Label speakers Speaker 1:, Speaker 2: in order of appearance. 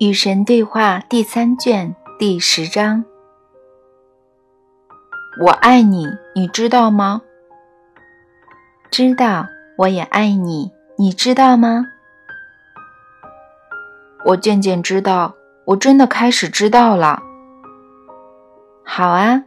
Speaker 1: 与神对话第三卷第十章。我爱你你知道吗？知道我也爱你你知道吗？
Speaker 2: 我渐渐知道我真的开始知道了。
Speaker 1: 好啊。